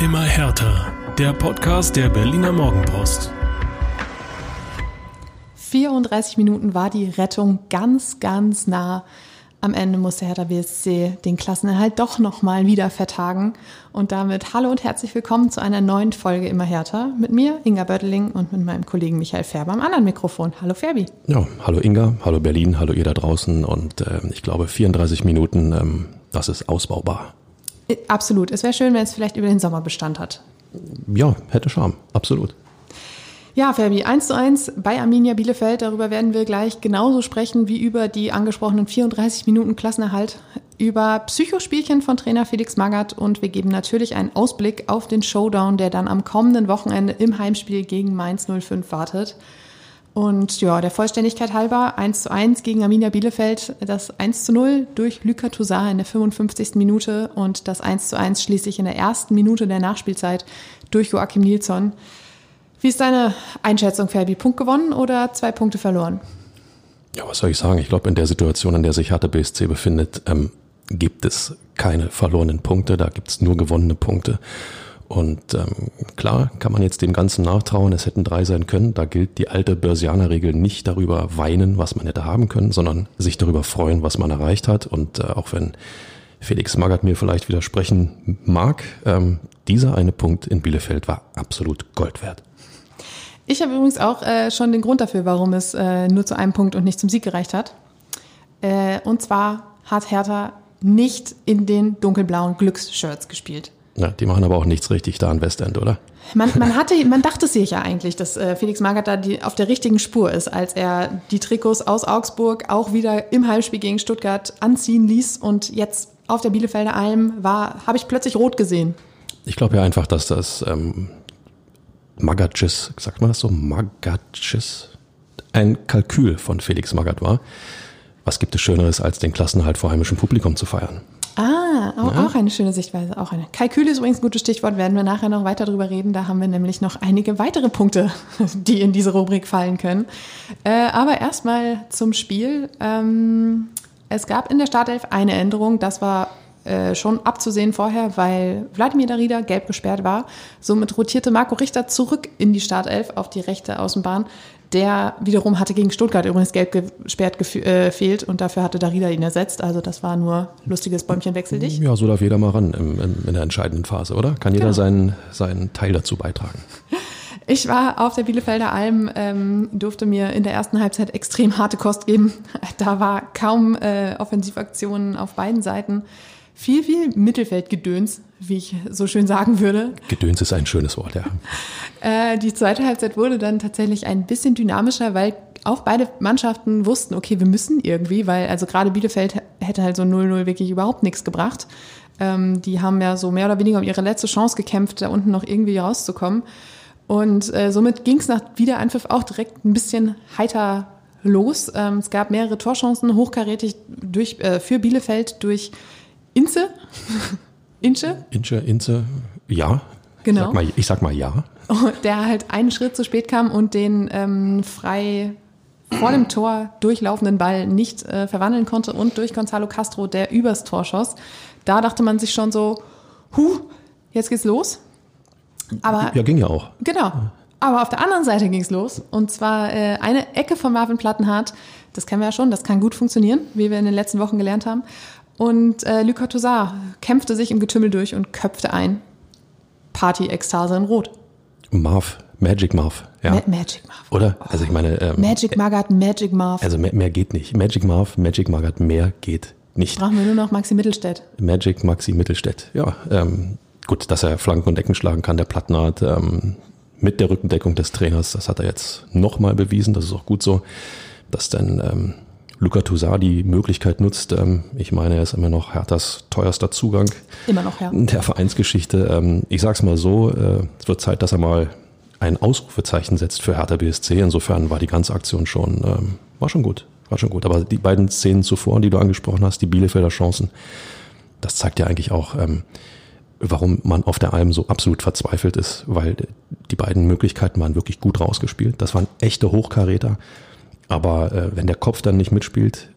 Immer härter. Der Podcast der Berliner Morgenpost. 34 Minuten war die Rettung ganz, ganz nah. Am Ende musste Hertha BSC den Klassenerhalt doch nochmal wieder vertagen. Und damit hallo und herzlich willkommen zu einer neuen Folge Immer härter mit mir, Inga Bötteling und mit meinem Kollegen Michael Färber am anderen Mikrofon. Hallo Ferbi. Ja, hallo Inga, hallo Berlin, hallo ihr da draußen. Und äh, ich glaube 34 Minuten, ähm, das ist ausbaubar. Absolut. Es wäre schön, wenn es vielleicht über den Sommer Bestand hat. Ja, hätte Charme, absolut. Ja, Fabi, 1 zu 1 bei Arminia Bielefeld. Darüber werden wir gleich genauso sprechen wie über die angesprochenen 34 Minuten Klassenerhalt, über Psychospielchen von Trainer Felix Magath und wir geben natürlich einen Ausblick auf den Showdown, der dann am kommenden Wochenende im Heimspiel gegen Mainz 05 wartet. Und ja, der Vollständigkeit halber 1 zu 1 gegen Arminia Bielefeld, das 1 zu 0 durch Luka Toussaint in der 55. Minute und das 1 zu 1 schließlich in der ersten Minute der Nachspielzeit durch Joachim Nilsson. Wie ist deine Einschätzung, Ferbi? Punkt gewonnen oder zwei Punkte verloren? Ja, was soll ich sagen? Ich glaube, in der Situation, in der sich Hertha BSC befindet, ähm, gibt es keine verlorenen Punkte, da gibt es nur gewonnene Punkte. Und ähm, klar kann man jetzt dem Ganzen nachtrauen, es hätten drei sein können. Da gilt die alte Börsianer-Regel nicht darüber weinen, was man hätte haben können, sondern sich darüber freuen, was man erreicht hat. Und äh, auch wenn Felix Magath mir vielleicht widersprechen mag, ähm, dieser eine Punkt in Bielefeld war absolut Gold wert. Ich habe übrigens auch äh, schon den Grund dafür, warum es äh, nur zu einem Punkt und nicht zum Sieg gereicht hat. Äh, und zwar hat Hertha nicht in den dunkelblauen Glücksshirts gespielt. Ja, die machen aber auch nichts richtig da an Westend, oder? Man, man, hatte, man dachte sich ja eigentlich, dass äh, Felix Magath da die, auf der richtigen Spur ist, als er die Trikots aus Augsburg auch wieder im Heimspiel gegen Stuttgart anziehen ließ und jetzt auf der Bielefelder Alm war, habe ich plötzlich rot gesehen. Ich glaube ja einfach, dass das ähm, Magatschis, sagt man das so, Magatschis, ein Kalkül von Felix Magath war. Was gibt es Schöneres, als den Klassenhalt vor heimischem Publikum zu feiern? Ah, auch, ja. auch, eine schöne Sichtweise. Auch eine. Kalkül ist übrigens ein gutes Stichwort, werden wir nachher noch weiter drüber reden. Da haben wir nämlich noch einige weitere Punkte, die in diese Rubrik fallen können. Äh, aber erstmal zum Spiel. Ähm, es gab in der Startelf eine Änderung, das war äh, schon abzusehen vorher, weil Wladimir Darida gelb gesperrt war. Somit rotierte Marco Richter zurück in die Startelf auf die rechte Außenbahn. Der wiederum hatte gegen Stuttgart übrigens gelb gesperrt äh, fehlt und dafür hatte Darida ihn ersetzt. Also das war nur lustiges Bäumchen wechsel dich. Ja, so darf jeder mal ran im, im, in der entscheidenden Phase, oder? Kann jeder genau. seinen, seinen Teil dazu beitragen. Ich war auf der Bielefelder Alm, ähm, durfte mir in der ersten Halbzeit extrem harte Kost geben. Da war kaum äh, Offensivaktionen auf beiden Seiten viel, viel Mittelfeldgedöns, wie ich so schön sagen würde. Gedöns ist ein schönes Wort, ja. Äh, die zweite Halbzeit wurde dann tatsächlich ein bisschen dynamischer, weil auch beide Mannschaften wussten, okay, wir müssen irgendwie, weil also gerade Bielefeld hätte halt so 0-0 wirklich überhaupt nichts gebracht. Ähm, die haben ja so mehr oder weniger um ihre letzte Chance gekämpft, da unten noch irgendwie rauszukommen. Und äh, somit ging es nach Wiederanpfiff auch direkt ein bisschen heiter los. Ähm, es gab mehrere Torchancen, hochkarätig durch, äh, für Bielefeld durch Inze? Inche? Inche, Inze, ja. Genau. Sag mal, ich sag mal ja. Der halt einen Schritt zu spät kam und den ähm, frei vor dem Tor durchlaufenden Ball nicht äh, verwandeln konnte und durch Gonzalo Castro, der übers Tor schoss. Da dachte man sich schon so, huh, jetzt geht's los. Aber, ja, ging ja auch. Genau. Aber auf der anderen Seite ging's los. Und zwar äh, eine Ecke von Marvin Plattenhardt. Das kennen wir ja schon, das kann gut funktionieren, wie wir in den letzten Wochen gelernt haben. Und äh, Lucas kämpfte sich im Getümmel durch und köpfte ein. Party-Ekstase in Rot. Marv, Magic Marv. Ja. Ma Magic Marv. Oder? Also ich meine... Ähm, Magic Magath, Magic Marv. Also mehr, mehr, geht nicht. Magic Marv, Magic Magath, mehr geht nicht. Brauchen wir nur noch Maxi Mittelstädt. Magic Maxi Mittelstädt, ja. Ähm, gut, dass er Flanken und Ecken schlagen kann, der Plattenart. Ähm, mit der Rückendeckung des Trainers, das hat er jetzt nochmal bewiesen, das ist auch gut so, dass dann... Ähm, Luca Toussaint die Möglichkeit nutzt. Ähm, ich meine, er ist immer noch Herthas teuerster Zugang. Immer noch, ja. Der Vereinsgeschichte. Ähm, ich sag's mal so, äh, es wird Zeit, dass er mal ein Ausrufezeichen setzt für Hertha BSC. Insofern war die ganze Aktion schon, ähm, war schon gut. War schon gut. Aber die beiden Szenen zuvor, die du angesprochen hast, die Bielefelder Chancen, das zeigt ja eigentlich auch, warum man auf der Alm so absolut verzweifelt ist, weil die beiden Möglichkeiten waren wirklich gut rausgespielt. Das waren echte Hochkaräter. Aber äh, wenn der Kopf dann nicht mitspielt,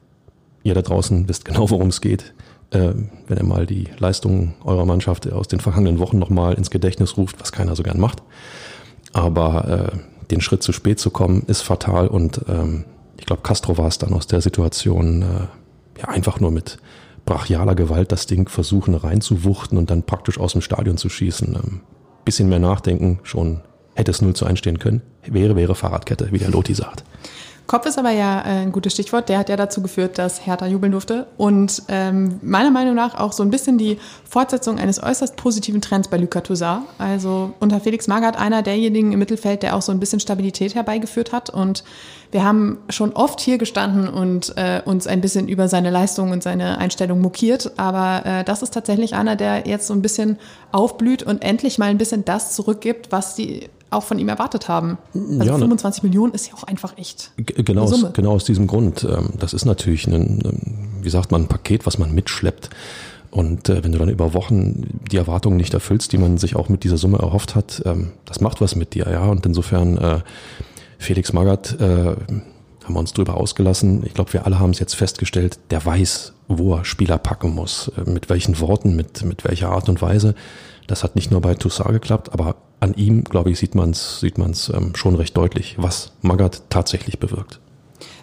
ihr da draußen wisst genau, worum es geht, äh, wenn ihr mal die Leistungen eurer Mannschaft aus den vergangenen Wochen nochmal ins Gedächtnis ruft, was keiner so gern macht. Aber äh, den Schritt zu spät zu kommen, ist fatal und ähm, ich glaube, Castro war es dann aus der Situation äh, ja einfach nur mit brachialer Gewalt das Ding versuchen reinzuwuchten und dann praktisch aus dem Stadion zu schießen. Ähm, bisschen mehr nachdenken, schon hätte es 0 zu 1 stehen können. Wäre, wäre Fahrradkette, wie der Loti sagt. Kopf ist aber ja äh, ein gutes Stichwort. Der hat ja dazu geführt, dass Hertha jubeln durfte. Und ähm, meiner Meinung nach auch so ein bisschen die Fortsetzung eines äußerst positiven Trends bei Luka Toussaint. Also unter Felix Magath einer derjenigen im Mittelfeld, der auch so ein bisschen Stabilität herbeigeführt hat. Und wir haben schon oft hier gestanden und äh, uns ein bisschen über seine Leistung und seine Einstellung mokiert. Aber äh, das ist tatsächlich einer, der jetzt so ein bisschen aufblüht und endlich mal ein bisschen das zurückgibt, was die auch von ihm erwartet haben. Also ja, 25 ne, Millionen ist ja auch einfach echt. Genau, aus, genau aus diesem Grund. Ähm, das ist natürlich ein, wie sagt man, ein Paket, was man mitschleppt. Und äh, wenn du dann über Wochen die Erwartungen nicht erfüllst, die man sich auch mit dieser Summe erhofft hat, ähm, das macht was mit dir, ja. Und insofern äh, Felix Magath äh, haben wir uns drüber ausgelassen. Ich glaube, wir alle haben es jetzt festgestellt, der weiß, wo er Spieler packen muss, mit welchen Worten, mit, mit welcher Art und Weise. Das hat nicht nur bei Toussaint geklappt, aber an ihm, glaube ich, sieht man es sieht man's, ähm, schon recht deutlich, was Magath tatsächlich bewirkt.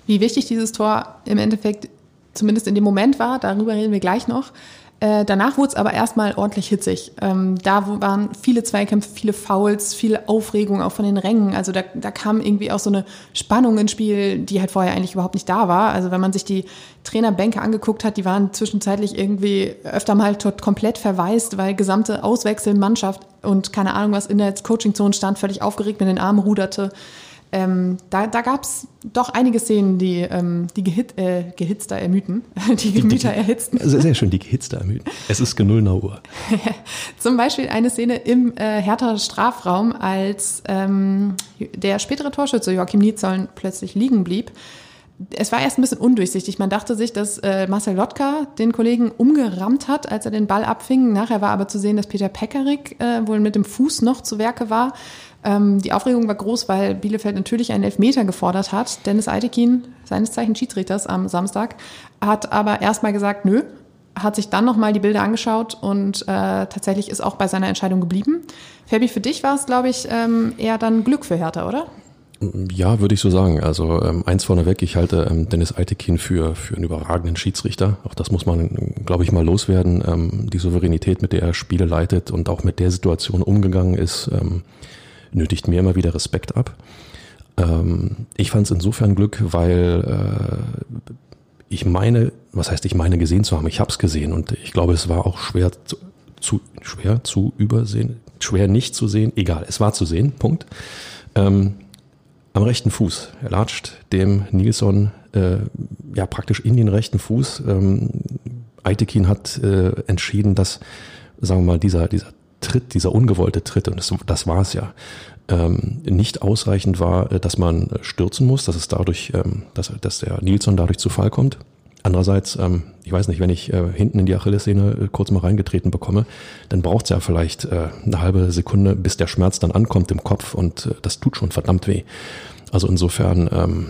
Wie wichtig dieses Tor im Endeffekt zumindest in dem Moment war, darüber reden wir gleich noch. Äh, danach wurde es aber erstmal ordentlich hitzig. Ähm, da waren viele Zweikämpfe, viele Fouls, viel Aufregung auch von den Rängen. Also da, da kam irgendwie auch so eine Spannung ins Spiel, die halt vorher eigentlich überhaupt nicht da war. Also wenn man sich die Trainerbänke angeguckt hat, die waren zwischenzeitlich irgendwie öfter mal tot komplett verwaist, weil gesamte Auswechsel, Mannschaft und keine Ahnung was in der Coaching-Zone stand, völlig aufgeregt mit den Armen ruderte. Ähm, da da gab es doch einige Szenen, die ähm, die gehit, äh, gehitzter ermüden, die Gemüter erhitzten. Sehr, sehr schön, die gehitzter ermüden. Es ist genull Uhr. Zum Beispiel eine Szene im äh, Hertha Strafraum, als ähm, der spätere Torschütze Joachim Nietzoln plötzlich liegen blieb. Es war erst ein bisschen undurchsichtig. Man dachte sich, dass äh, Marcel Lotka den Kollegen umgerammt hat, als er den Ball abfing. Nachher war aber zu sehen, dass Peter Pekarik äh, wohl mit dem Fuß noch zu Werke war. Ähm, die Aufregung war groß, weil Bielefeld natürlich einen Elfmeter gefordert hat. Dennis Eitekin, seines Zeichens Schiedsrichters am Samstag, hat aber erstmal gesagt, nö, hat sich dann nochmal die Bilder angeschaut und äh, tatsächlich ist auch bei seiner Entscheidung geblieben. Fabi, für dich war es, glaube ich, ähm, eher dann Glück für Hertha, oder? Ja, würde ich so sagen. Also ähm, eins vorneweg, ich halte ähm, Dennis Eitekin für, für einen überragenden Schiedsrichter. Auch das muss man, glaube ich, mal loswerden. Ähm, die Souveränität, mit der er Spiele leitet und auch mit der Situation umgegangen ist, ähm, nötigt mir immer wieder Respekt ab. Ähm, ich fand es insofern Glück, weil äh, ich meine, was heißt ich meine gesehen zu haben, ich habe es gesehen und ich glaube, es war auch schwer zu, zu, schwer zu übersehen, schwer nicht zu sehen, egal, es war zu sehen, Punkt. Ähm, am rechten Fuß. Er latscht dem Nilsson äh, ja praktisch in den rechten Fuß. Ähm, Eitekin hat äh, entschieden, dass, sagen wir mal, dieser, dieser Tritt, dieser ungewollte Tritt, und das, das war es ja, ähm, nicht ausreichend war, äh, dass man stürzen muss, dass es dadurch, ähm, dass, dass der Nilsson dadurch zu Fall kommt. Andererseits, ähm, ich weiß nicht, wenn ich äh, hinten in die Achillessehne äh, kurz mal reingetreten bekomme, dann braucht es ja vielleicht äh, eine halbe Sekunde, bis der Schmerz dann ankommt im Kopf und äh, das tut schon verdammt weh. Also insofern, ähm,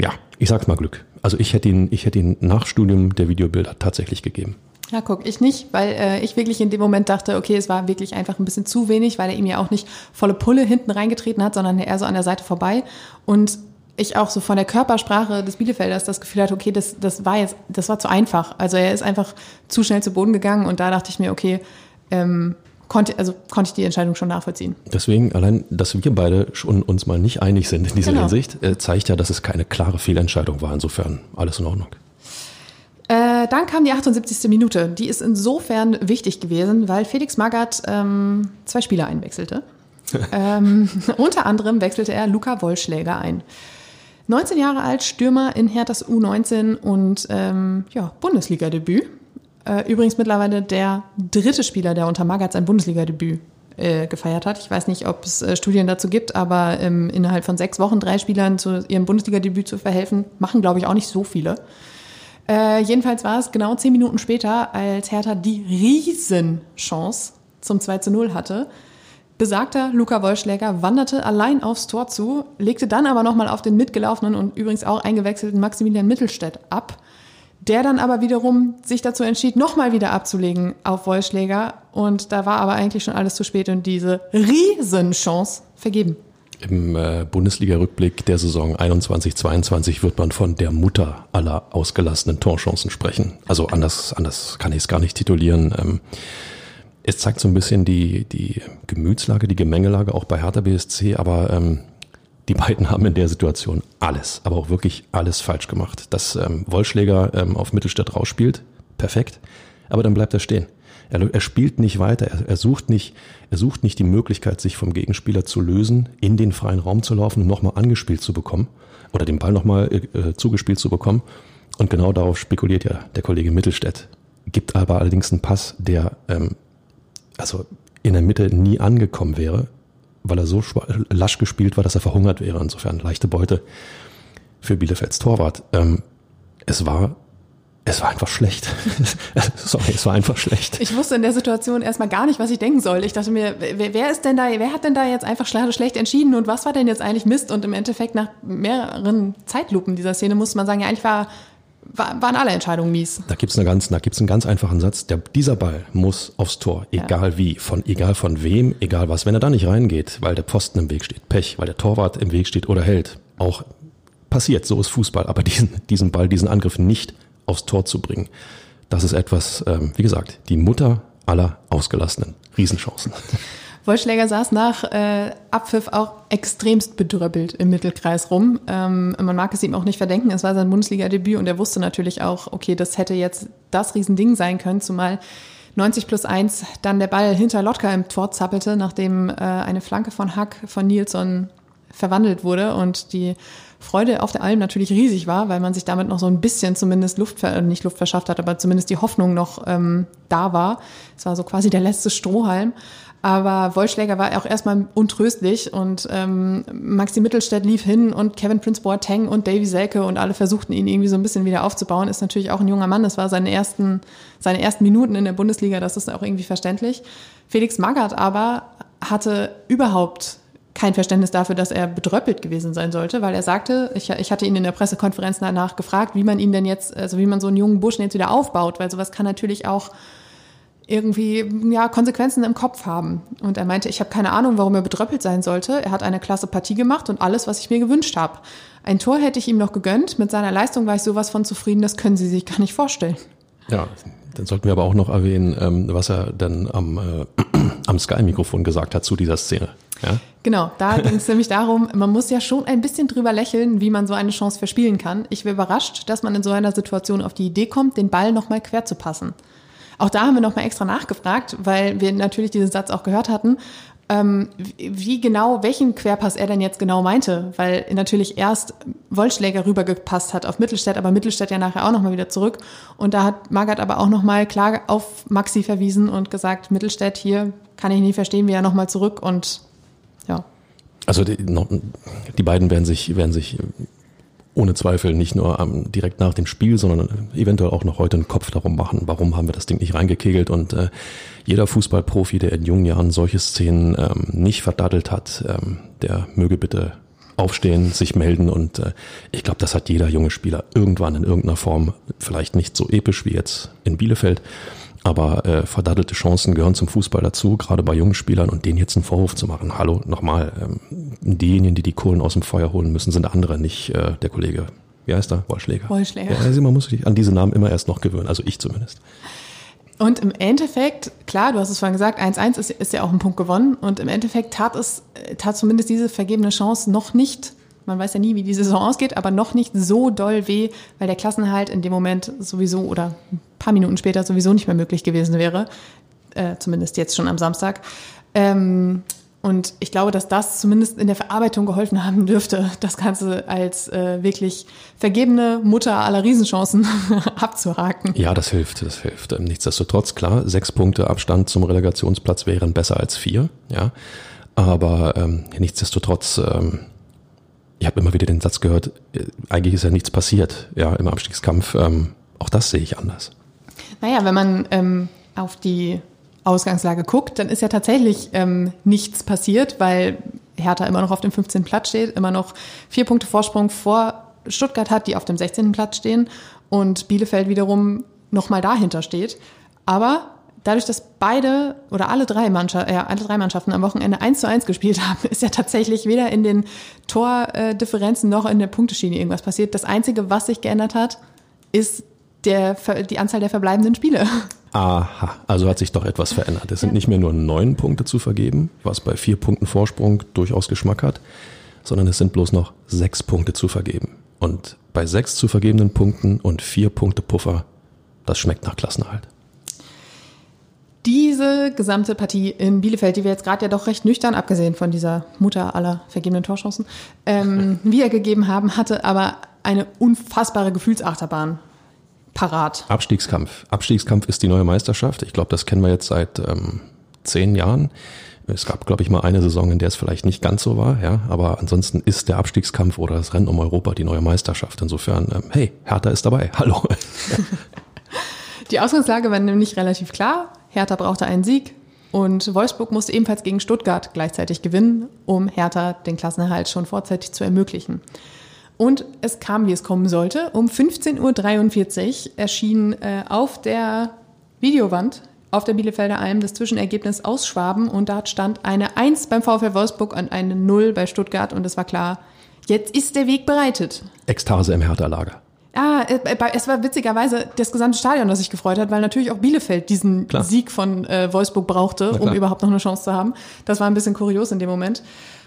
ja, ich sag's mal Glück. Also ich hätte ihn, ich hätte ihn nach Studium der Videobilder tatsächlich gegeben. Ja, guck, ich nicht, weil äh, ich wirklich in dem Moment dachte, okay, es war wirklich einfach ein bisschen zu wenig, weil er ihm ja auch nicht volle Pulle hinten reingetreten hat, sondern eher so an der Seite vorbei. Und ich auch so von der Körpersprache des Bielefelders das Gefühl hatte, okay, das, das war jetzt, das war zu einfach. Also er ist einfach zu schnell zu Boden gegangen und da dachte ich mir, okay, ähm, konnte, also konnte ich die Entscheidung schon nachvollziehen. Deswegen, allein, dass wir beide schon uns mal nicht einig sind in dieser genau. Hinsicht, äh, zeigt ja, dass es keine klare Fehlentscheidung war. Insofern alles in Ordnung. Äh, dann kam die 78. Minute. Die ist insofern wichtig gewesen, weil Felix Magath ähm, zwei Spieler einwechselte. ähm, unter anderem wechselte er Luca Wollschläger ein. 19 Jahre alt, Stürmer in Herthas U19 und ähm, ja, Bundesliga-Debüt. Äh, übrigens mittlerweile der dritte Spieler, der unter Magath sein Bundesliga-Debüt äh, gefeiert hat. Ich weiß nicht, ob es äh, Studien dazu gibt, aber ähm, innerhalb von sechs Wochen drei Spielern zu ihrem Bundesliga-Debüt zu verhelfen, machen, glaube ich, auch nicht so viele. Äh, jedenfalls war es genau zehn Minuten später, als Hertha die Riesenchance zum 2 zu 0 hatte. Besagter Luca Wollschläger wanderte allein aufs Tor zu, legte dann aber nochmal auf den mitgelaufenen und übrigens auch eingewechselten Maximilian Mittelstädt ab, der dann aber wiederum sich dazu entschied, nochmal wieder abzulegen auf Wollschläger. Und da war aber eigentlich schon alles zu spät und diese Riesenchance vergeben. Im äh, Bundesliga-Rückblick der Saison 21-22 wird man von der Mutter aller ausgelassenen Torchancen sprechen. Also anders, anders kann ich es gar nicht titulieren. Ähm, es zeigt so ein bisschen die, die Gemütslage, die Gemengelage auch bei Hertha BSC, aber ähm, die beiden haben in der Situation alles, aber auch wirklich alles falsch gemacht. Dass ähm, Wollschläger ähm, auf Mittelstadt rausspielt, perfekt, aber dann bleibt er stehen. Er, er spielt nicht weiter, er, er, sucht nicht, er sucht nicht die Möglichkeit, sich vom Gegenspieler zu lösen, in den freien Raum zu laufen und nochmal angespielt zu bekommen oder den Ball nochmal äh, zugespielt zu bekommen. Und genau darauf spekuliert ja der Kollege Mittelstädt. Gibt aber allerdings einen Pass, der ähm, also in der Mitte nie angekommen wäre, weil er so lasch gespielt war, dass er verhungert wäre. Insofern leichte Beute für Bielefelds Torwart. Ähm, es war es war einfach schlecht. Sorry, es war einfach schlecht. Ich wusste in der Situation erstmal gar nicht, was ich denken soll. Ich dachte mir, wer, ist denn da, wer hat denn da jetzt einfach schlecht entschieden und was war denn jetzt eigentlich Mist? Und im Endeffekt nach mehreren Zeitlupen dieser Szene muss man sagen, ja, eigentlich war, war, waren alle Entscheidungen mies. Da gibt's eine ganz, da gibt's einen ganz einfachen Satz. Der, dieser Ball muss aufs Tor, egal ja. wie, von egal von wem, egal was. Wenn er da nicht reingeht, weil der Posten im Weg steht, Pech, weil der Torwart im Weg steht oder hält, auch passiert, so ist Fußball. Aber diesen, diesen Ball, diesen Angriff nicht aufs Tor zu bringen. Das ist etwas, ähm, wie gesagt, die Mutter aller ausgelassenen Riesenchancen. Wollschläger saß nach äh, Abpfiff auch extremst bedröppelt im Mittelkreis rum. Ähm, man mag es ihm auch nicht verdenken, es war sein Bundesliga-Debüt und er wusste natürlich auch, okay, das hätte jetzt das Riesending sein können, zumal 90 plus 1 dann der Ball hinter Lotka im Tor zappelte, nachdem äh, eine Flanke von Hack von Nilsson verwandelt wurde und die Freude auf der Alm natürlich riesig war, weil man sich damit noch so ein bisschen zumindest Luft, äh, nicht Luft verschafft hat, aber zumindest die Hoffnung noch ähm, da war. Es war so quasi der letzte Strohhalm. Aber Wollschläger war auch erstmal untröstlich und ähm, Maxi Mittelstädt lief hin und Kevin Prince Boateng und Davy Selke und alle versuchten ihn irgendwie so ein bisschen wieder aufzubauen. Ist natürlich auch ein junger Mann. Das war seine ersten, seine ersten Minuten in der Bundesliga. Das ist auch irgendwie verständlich. Felix Magath aber hatte überhaupt kein Verständnis dafür, dass er bedröppelt gewesen sein sollte, weil er sagte, ich, ich hatte ihn in der Pressekonferenz danach gefragt, wie man ihn denn jetzt, also wie man so einen jungen Burschen jetzt wieder aufbaut, weil sowas kann natürlich auch irgendwie ja Konsequenzen im Kopf haben. Und er meinte, ich habe keine Ahnung, warum er bedröppelt sein sollte. Er hat eine klasse Partie gemacht und alles, was ich mir gewünscht habe. Ein Tor hätte ich ihm noch gegönnt. Mit seiner Leistung war ich sowas von zufrieden, das können Sie sich gar nicht vorstellen. Ja, dann sollten wir aber auch noch erwähnen, ähm, was er dann am, äh, am Sky-Mikrofon gesagt hat zu dieser Szene. Ja? Genau, da ging es nämlich darum, man muss ja schon ein bisschen drüber lächeln, wie man so eine Chance verspielen kann. Ich wäre überrascht, dass man in so einer Situation auf die Idee kommt, den Ball nochmal quer zu passen. Auch da haben wir nochmal extra nachgefragt, weil wir natürlich diesen Satz auch gehört hatten, ähm, wie genau, welchen Querpass er denn jetzt genau meinte, weil natürlich erst Wollschläger rübergepasst hat auf Mittelstädt, aber Mittelstädt ja nachher auch nochmal wieder zurück. Und da hat Margaret aber auch nochmal klar auf Maxi verwiesen und gesagt, Mittelstädt hier kann ich nie verstehen, wie er nochmal zurück und ja. Also die, die beiden werden sich, werden sich ohne Zweifel nicht nur am, direkt nach dem Spiel, sondern eventuell auch noch heute einen Kopf darum machen, warum haben wir das Ding nicht reingekegelt. Und äh, jeder Fußballprofi, der in jungen Jahren solche Szenen ähm, nicht verdattelt hat, ähm, der möge bitte aufstehen, sich melden. Und äh, ich glaube, das hat jeder junge Spieler irgendwann in irgendeiner Form, vielleicht nicht so episch wie jetzt in Bielefeld, aber äh, verdattelte Chancen gehören zum Fußball dazu, gerade bei jungen Spielern und denen jetzt einen Vorwurf zu machen. Hallo, nochmal, ähm, diejenigen, die die Kohlen aus dem Feuer holen müssen, sind andere, nicht äh, der Kollege. Wie heißt er? Wollschläger. Wollschläger. Ja, also man muss sich an diese Namen immer erst noch gewöhnen, also ich zumindest. Und im Endeffekt, klar, du hast es vorhin gesagt, 1-1 ist, ist ja auch ein Punkt gewonnen. Und im Endeffekt tat es, tat zumindest diese vergebene Chance noch nicht man weiß ja nie, wie die Saison ausgeht, aber noch nicht so doll weh, weil der Klassenhalt in dem Moment sowieso oder ein paar Minuten später sowieso nicht mehr möglich gewesen wäre. Äh, zumindest jetzt schon am Samstag. Ähm, und ich glaube, dass das zumindest in der Verarbeitung geholfen haben dürfte, das Ganze als äh, wirklich vergebene Mutter aller Riesenchancen abzuhaken. Ja, das hilft, das hilft. Ähm, nichtsdestotrotz, klar, sechs Punkte Abstand zum Relegationsplatz wären besser als vier, ja. Aber ähm, nichtsdestotrotz ähm, ich habe immer wieder den Satz gehört, äh, eigentlich ist ja nichts passiert, ja, im Abstiegskampf. Ähm, auch das sehe ich anders. Naja, wenn man ähm, auf die Ausgangslage guckt, dann ist ja tatsächlich ähm, nichts passiert, weil Hertha immer noch auf dem 15. Platz steht, immer noch vier Punkte Vorsprung vor Stuttgart hat, die auf dem 16. Platz stehen. und Bielefeld wiederum nochmal dahinter steht. Aber dadurch, dass beide oder alle drei, Mannschaft, äh, alle drei Mannschaften am Wochenende 1 zu 1 gespielt haben, ist ja tatsächlich weder in den Tordifferenzen noch in der Punkteschiene irgendwas passiert. Das Einzige, was sich geändert hat, ist der, die Anzahl der verbleibenden Spiele. Aha, also hat sich doch etwas verändert. Es sind ja. nicht mehr nur neun Punkte zu vergeben, was bei vier Punkten Vorsprung durchaus Geschmack hat, sondern es sind bloß noch sechs Punkte zu vergeben. Und bei sechs zu vergebenen Punkten und vier Punkte Puffer, das schmeckt nach Klassenerhalt. Diese gesamte Partie in Bielefeld, die wir jetzt gerade ja doch recht nüchtern, abgesehen von dieser Mutter aller vergebenen Torchancen, ähm, wiedergegeben haben, hatte aber eine unfassbare Gefühlsachterbahn parat. Abstiegskampf. Abstiegskampf ist die neue Meisterschaft. Ich glaube, das kennen wir jetzt seit ähm, zehn Jahren. Es gab, glaube ich, mal eine Saison, in der es vielleicht nicht ganz so war, ja. Aber ansonsten ist der Abstiegskampf oder das Rennen um Europa die neue Meisterschaft. Insofern, ähm, hey, Hertha ist dabei. Hallo. die Ausgangslage war nämlich relativ klar. Hertha brauchte einen Sieg und Wolfsburg musste ebenfalls gegen Stuttgart gleichzeitig gewinnen, um Hertha den Klassenerhalt schon vorzeitig zu ermöglichen. Und es kam, wie es kommen sollte. Um 15.43 Uhr erschien äh, auf der Videowand auf der Bielefelder Alm das Zwischenergebnis aus Schwaben und dort stand eine 1 beim VfL Wolfsburg und eine 0 bei Stuttgart und es war klar, jetzt ist der Weg bereitet. Ekstase im Hertha-Lager. Ah, äh, es war witzigerweise das gesamte Stadion, das sich gefreut hat, weil natürlich auch Bielefeld diesen Klar. Sieg von äh, Wolfsburg brauchte, um überhaupt noch eine Chance zu haben. Das war ein bisschen kurios in dem Moment.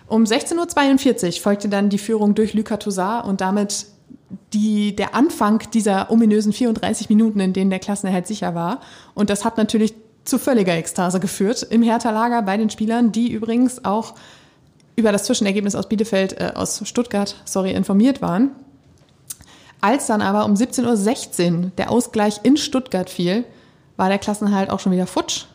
Um 16.42 Uhr folgte dann die Führung durch Lucas Toussaint und damit die, der Anfang dieser ominösen 34 Minuten, in denen der Klassenerhalt sicher war. Und das hat natürlich zu völliger Ekstase geführt im Hertha-Lager bei den Spielern, die übrigens auch über das Zwischenergebnis aus Bielefeld, äh, aus Stuttgart, sorry, informiert waren. Als dann aber um 17.16 Uhr der Ausgleich in Stuttgart fiel, war der Klassenhalt auch schon wieder futsch.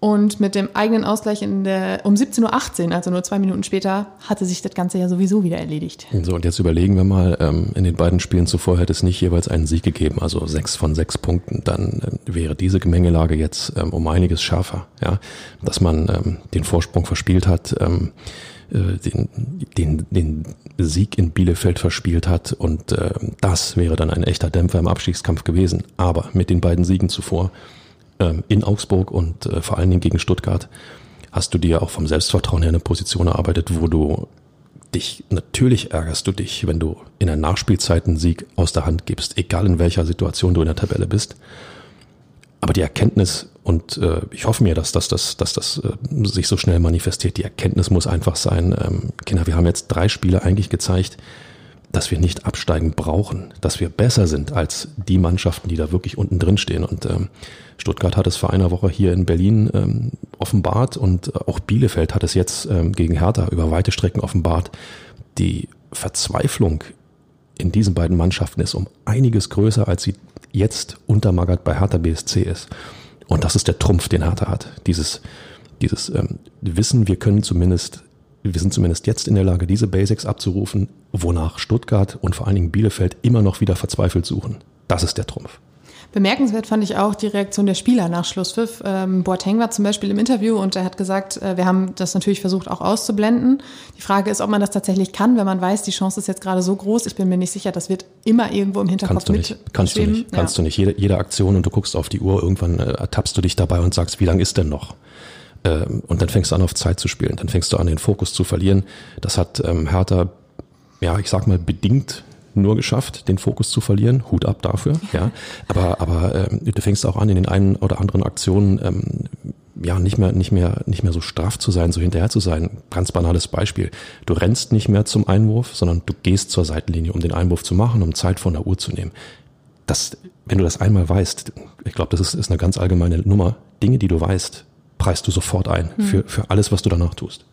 Und mit dem eigenen Ausgleich in der, um 17.18 Uhr, also nur zwei Minuten später, hatte sich das Ganze ja sowieso wieder erledigt. So, und jetzt überlegen wir mal, ähm, in den beiden Spielen zuvor hätte es nicht jeweils einen Sieg gegeben, also sechs von sechs Punkten. Dann äh, wäre diese Gemengelage jetzt ähm, um einiges schärfer, ja, dass man ähm, den Vorsprung verspielt hat, äh, den, den, den Sieg in Bielefeld verspielt hat und äh, das wäre dann ein echter Dämpfer im Abstiegskampf gewesen. Aber mit den beiden Siegen zuvor ähm, in Augsburg und äh, vor allen Dingen gegen Stuttgart hast du dir auch vom Selbstvertrauen her eine Position erarbeitet, wo du dich, natürlich ärgerst du dich, wenn du in der Nachspielzeit einen Sieg aus der Hand gibst, egal in welcher Situation du in der Tabelle bist. Aber die Erkenntnis, und äh, ich hoffe mir, dass, dass, dass, dass das äh, sich so schnell manifestiert, die Erkenntnis muss einfach sein, ähm, Kinder, wir haben jetzt drei Spiele eigentlich gezeigt, dass wir nicht absteigen brauchen, dass wir besser sind als die Mannschaften, die da wirklich unten drin stehen. Und ähm, Stuttgart hat es vor einer Woche hier in Berlin ähm, offenbart und auch Bielefeld hat es jetzt ähm, gegen Hertha über weite Strecken offenbart. Die Verzweiflung in diesen beiden Mannschaften ist um einiges größer, als sie jetzt untermagert bei Hertha BSC ist. Und das ist der Trumpf, den Hertha hat. Dieses, dieses ähm, Wissen, wir können zumindest wir sind zumindest jetzt in der Lage, diese Basics abzurufen, wonach Stuttgart und vor allen Dingen Bielefeld immer noch wieder verzweifelt suchen. Das ist der Trumpf. Bemerkenswert fand ich auch die Reaktion der Spieler nach Schlusspfiff. Ähm, Boateng war zum Beispiel im Interview und er hat gesagt, äh, wir haben das natürlich versucht auch auszublenden. Die Frage ist, ob man das tatsächlich kann, wenn man weiß, die Chance ist jetzt gerade so groß. Ich bin mir nicht sicher, das wird immer irgendwo im Hinterkopf kannst du nicht, Kannst du nicht, kannst ja. du nicht. Jede, jede Aktion und du guckst auf die Uhr, irgendwann äh, ertappst du dich dabei und sagst, wie lang ist denn noch? Ähm, und dann fängst du an, auf Zeit zu spielen. Dann fängst du an, den Fokus zu verlieren. Das hat ähm, Hertha, ja, ich sag mal, bedingt nur geschafft, den Fokus zu verlieren. Hut ab dafür, ja. Aber, aber ähm, du fängst auch an, in den einen oder anderen Aktionen ähm, ja nicht mehr, nicht mehr, nicht mehr so straff zu sein, so hinterher zu sein. Ganz banales Beispiel. Du rennst nicht mehr zum Einwurf, sondern du gehst zur Seitenlinie, um den Einwurf zu machen, um Zeit von der Uhr zu nehmen. Das, wenn du das einmal weißt, ich glaube, das ist, ist eine ganz allgemeine Nummer. Dinge, die du weißt, preist du sofort ein hm. für, für alles, was du danach tust.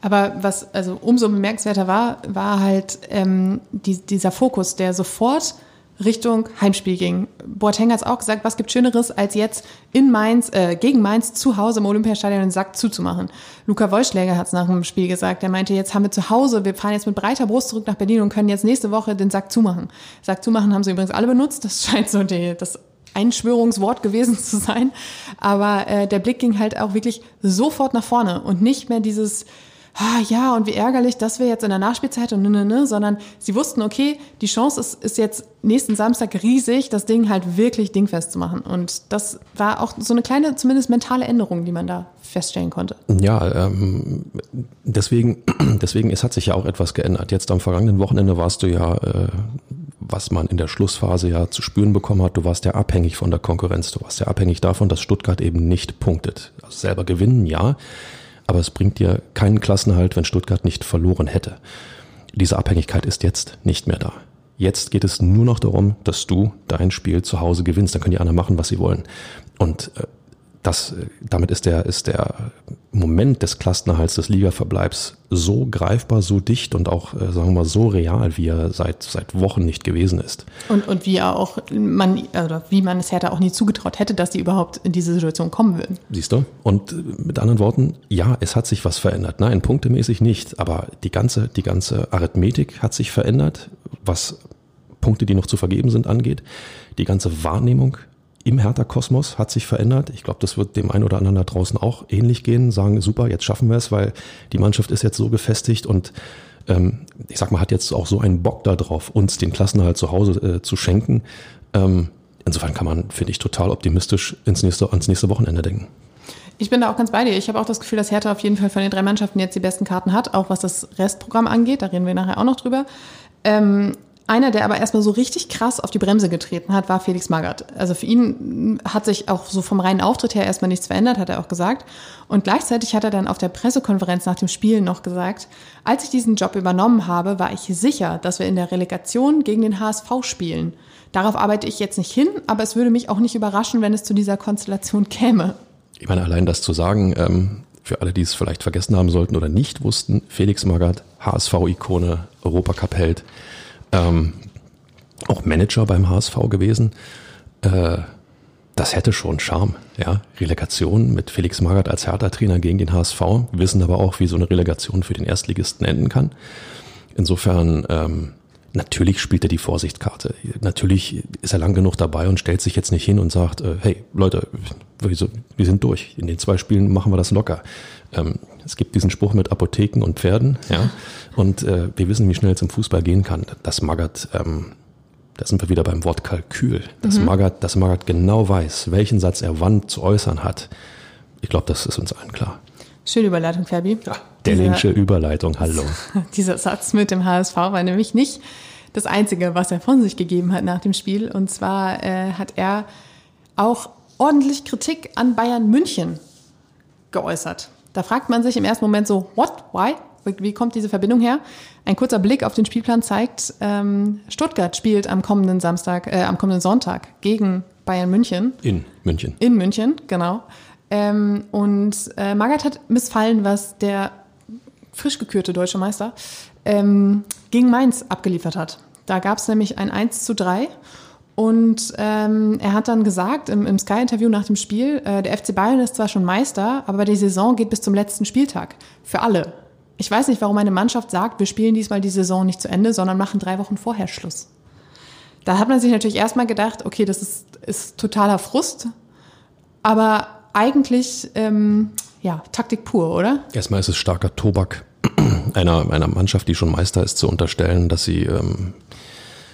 Aber was also umso bemerkenswerter war, war halt ähm, die, dieser Fokus, der sofort Richtung Heimspiel ging. Boateng hat es auch gesagt, was gibt Schöneres, als jetzt in Mainz, äh, gegen Mainz zu Hause im Olympiastadion den Sack zuzumachen. Luca Wollschläger hat es nach dem Spiel gesagt. Er meinte, jetzt haben wir zu Hause, wir fahren jetzt mit breiter Brust zurück nach Berlin und können jetzt nächste Woche den Sack zumachen. Sack zumachen haben sie übrigens alle benutzt. Das scheint so die, das Einschwörungswort gewesen zu sein. Aber äh, der Blick ging halt auch wirklich sofort nach vorne und nicht mehr dieses ah, ja, und wie ärgerlich, dass wir jetzt in der Nachspielzeit und ne, ne, ne, sondern sie wussten, okay, die Chance ist, ist jetzt nächsten Samstag riesig, das Ding halt wirklich dingfest zu machen. Und das war auch so eine kleine, zumindest mentale Änderung, die man da feststellen konnte. Ja, ähm, deswegen, deswegen, es hat sich ja auch etwas geändert. Jetzt am vergangenen Wochenende warst du ja, äh, was man in der Schlussphase ja zu spüren bekommen hat, du warst ja abhängig von der Konkurrenz. Du warst ja abhängig davon, dass Stuttgart eben nicht punktet. Also selber gewinnen, ja aber es bringt dir keinen Klassenhalt, wenn Stuttgart nicht verloren hätte. Diese Abhängigkeit ist jetzt nicht mehr da. Jetzt geht es nur noch darum, dass du dein Spiel zu Hause gewinnst. Dann können die anderen machen, was sie wollen. Und äh, das, damit ist der, ist der Moment des Klassenerhalts des Ligaverbleibs so greifbar, so dicht und auch, äh, sagen wir mal, so real, wie er seit, seit Wochen nicht gewesen ist. Und, und wie er auch, man, oder wie man es Hertha auch nie zugetraut hätte, dass die überhaupt in diese Situation kommen würden. Siehst du? Und mit anderen Worten, ja, es hat sich was verändert. Nein, punktemäßig nicht, aber die ganze, die ganze Arithmetik hat sich verändert, was Punkte, die noch zu vergeben sind, angeht. Die ganze Wahrnehmung im Hertha-Kosmos hat sich verändert. Ich glaube, das wird dem einen oder anderen da draußen auch ähnlich gehen. Sagen, super, jetzt schaffen wir es, weil die Mannschaft ist jetzt so gefestigt und ähm, ich sag mal, hat jetzt auch so einen Bock darauf, uns den Klassenhalt zu Hause äh, zu schenken. Ähm, insofern kann man, finde ich, total optimistisch ins nächste, ans nächste Wochenende denken. Ich bin da auch ganz bei dir. Ich habe auch das Gefühl, dass Hertha auf jeden Fall von den drei Mannschaften jetzt die besten Karten hat, auch was das Restprogramm angeht. Da reden wir nachher auch noch drüber. Ähm, einer, der aber erstmal so richtig krass auf die Bremse getreten hat, war Felix Magath. Also für ihn hat sich auch so vom reinen Auftritt her erstmal nichts verändert, hat er auch gesagt. Und gleichzeitig hat er dann auf der Pressekonferenz nach dem Spiel noch gesagt, als ich diesen Job übernommen habe, war ich sicher, dass wir in der Relegation gegen den HSV spielen. Darauf arbeite ich jetzt nicht hin, aber es würde mich auch nicht überraschen, wenn es zu dieser Konstellation käme. Ich meine, allein das zu sagen, ähm, für alle, die es vielleicht vergessen haben sollten oder nicht wussten, Felix Magath, HSV-Ikone, Europacup-Held, ähm, auch Manager beim HSV gewesen. Äh, das hätte schon Charme. Ja, Relegation mit Felix Magath als Hertha-Trainer gegen den HSV, wissen aber auch, wie so eine Relegation für den Erstligisten enden kann. Insofern, ähm, natürlich spielt er die Vorsichtkarte. Natürlich ist er lang genug dabei und stellt sich jetzt nicht hin und sagt, äh, hey Leute, wir sind durch. In den zwei Spielen machen wir das locker. Ähm, es gibt diesen Spruch mit Apotheken und Pferden, ja. Und äh, wir wissen, wie schnell es im Fußball gehen kann. Das Magath, ähm, da sind wir wieder beim Wort Kalkül. Das mhm. Magath, das Magath genau weiß, welchen Satz er wann zu äußern hat. Ich glaube, das ist uns allen klar. Schöne Überleitung, Fabi. Ja, Dellingsche Überleitung, hallo. Dieser Satz mit dem HSV war nämlich nicht das Einzige, was er von sich gegeben hat nach dem Spiel. Und zwar äh, hat er auch ordentlich Kritik an Bayern München geäußert. Da fragt man sich im ersten Moment so, what, why? Wie kommt diese Verbindung her? Ein kurzer Blick auf den Spielplan zeigt, ähm, Stuttgart spielt am kommenden Samstag, äh, am kommenden Sonntag gegen Bayern München. In München. In München, genau. Ähm, und äh, Magath hat missfallen, was der frisch gekürte deutsche Meister ähm, gegen Mainz abgeliefert hat. Da gab es nämlich ein 1 zu 3 und ähm, er hat dann gesagt im, im Sky-Interview nach dem Spiel, äh, der FC Bayern ist zwar schon Meister, aber die Saison geht bis zum letzten Spieltag. Für alle. Ich weiß nicht, warum eine Mannschaft sagt, wir spielen diesmal die Saison nicht zu Ende, sondern machen drei Wochen vorher Schluss. Da hat man sich natürlich erstmal gedacht, okay, das ist, ist totaler Frust, aber eigentlich ähm, ja, Taktik pur, oder? Erstmal ist es starker Tobak einer, einer Mannschaft, die schon Meister ist, zu unterstellen, dass sie ähm,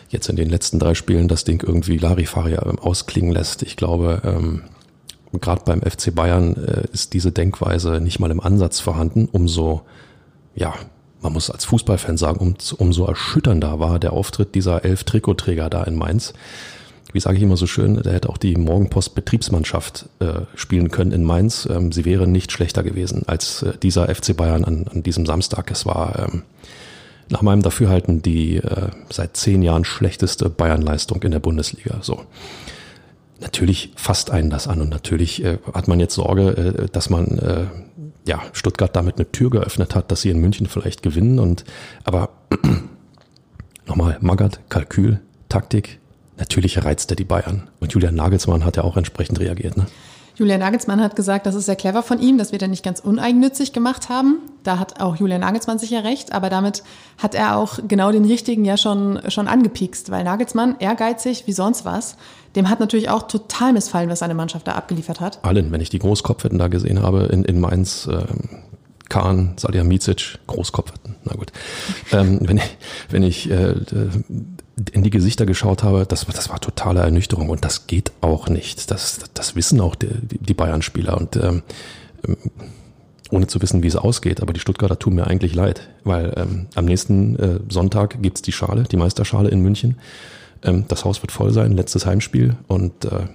jetzt in den letzten drei Spielen das Ding irgendwie Larifari ausklingen lässt. Ich glaube, ähm, gerade beim FC Bayern äh, ist diese Denkweise nicht mal im Ansatz vorhanden. Umso, ja, man muss als Fußballfan sagen, um, umso erschütternder war der Auftritt dieser elf Trikotträger da in Mainz. Wie sage ich immer so schön, da hätte auch die Morgenpost Betriebsmannschaft äh, spielen können in Mainz. Ähm, sie wäre nicht schlechter gewesen als äh, dieser FC Bayern an, an diesem Samstag. Es war ähm, nach meinem Dafürhalten die äh, seit zehn Jahren schlechteste Bayern-Leistung in der Bundesliga. So. Natürlich fasst einen das an und natürlich äh, hat man jetzt Sorge, äh, dass man äh, ja Stuttgart damit eine Tür geöffnet hat, dass sie in München vielleicht gewinnen. Und aber nochmal, Magath, Kalkül, Taktik, natürlich reizt er die Bayern. Und Julian Nagelsmann hat ja auch entsprechend reagiert. Ne? Julian Nagelsmann hat gesagt, das ist sehr clever von ihm, dass wir da nicht ganz uneigennützig gemacht haben. Da hat auch Julian Nagelsmann sicher recht, aber damit hat er auch genau den richtigen ja schon, schon angepiekst, weil Nagelsmann, ehrgeizig wie sonst was, dem hat natürlich auch total missfallen, was seine Mannschaft da abgeliefert hat. Allen, wenn ich die Großkopfetten da gesehen habe in, in Mainz, äh, Kahn, Salihamidzic, Großkopf, na gut. Ähm, wenn ich, wenn ich äh, in die Gesichter geschaut habe, das, das war totale Ernüchterung und das geht auch nicht. Das, das wissen auch die, die Bayern-Spieler und ähm, ohne zu wissen, wie es ausgeht. Aber die Stuttgarter tun mir eigentlich leid, weil ähm, am nächsten äh, Sonntag gibt's die Schale, die Meisterschale in München. Ähm, das Haus wird voll sein, letztes Heimspiel und äh,